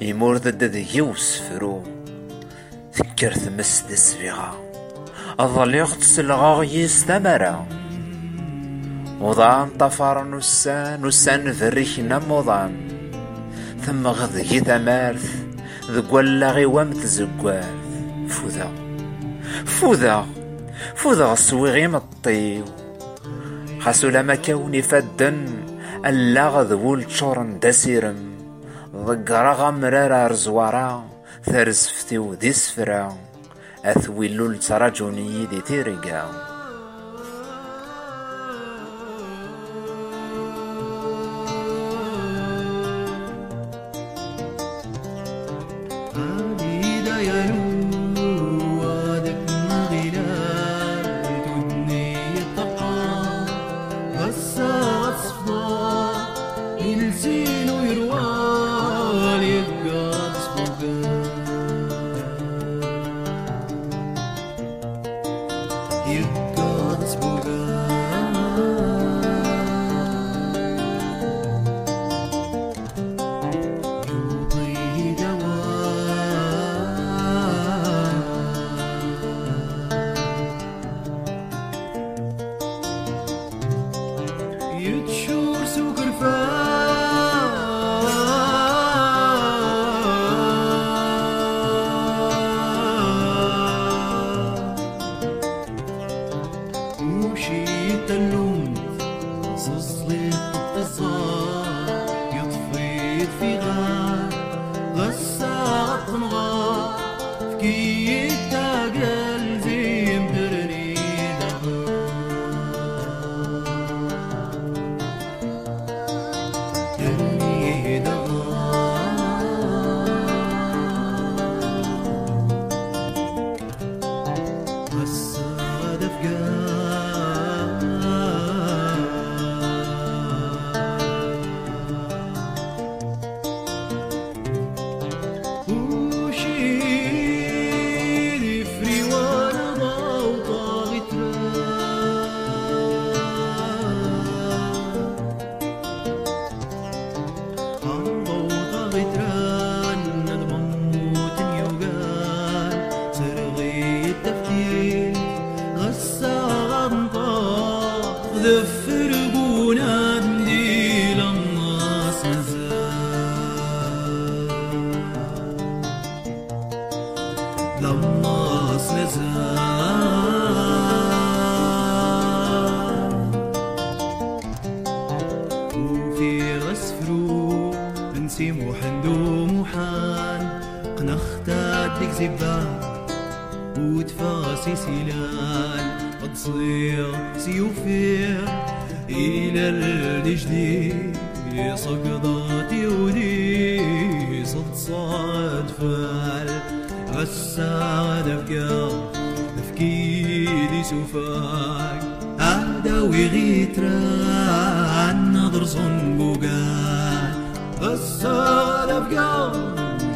يطيش تنسى ثفاث نكيمير ندل دنت ولن يمير نتفورنت تيشتيوين فوذا فوذا فوذا ثفاث حميغ فوذا تطفيث مقارث الزلغة فوسيو ينتي دي يمرو يسوس لسجيدة من انترا يمورد دذي وسفرو ذكر ثمس دسفيغا أظليغ تسلغاغ يستمرا وضان طفر نسان نسان فريشنا غذي ثمارث ذقولا وام تزقوارث فوذا فوذا فوذا غسوي مطيو خاسو you. كوني فدن ألا غذول تشورن دسيرم ضقرا غمرارا رزوارا ثرزفتي ودي سفرا أثويلو لتراجوني دي تيريقا نسي موحندو موحان قنختات لك زبان وتفاسي سيلان تصير سيوفير إلى الجديد. صقضاتي ودي صد صاد فال غساد أفكار تفكيري سوفاك هذا ويغيتران نظر صنبوقان غسال أفكار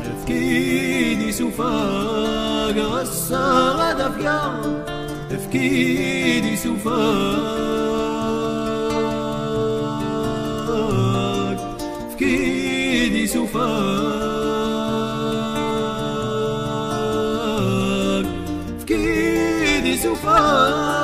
تفكيري سوفاك غساد أفكار تفكيري سوفاك تفكيري سوفاك تفكيري سوفاك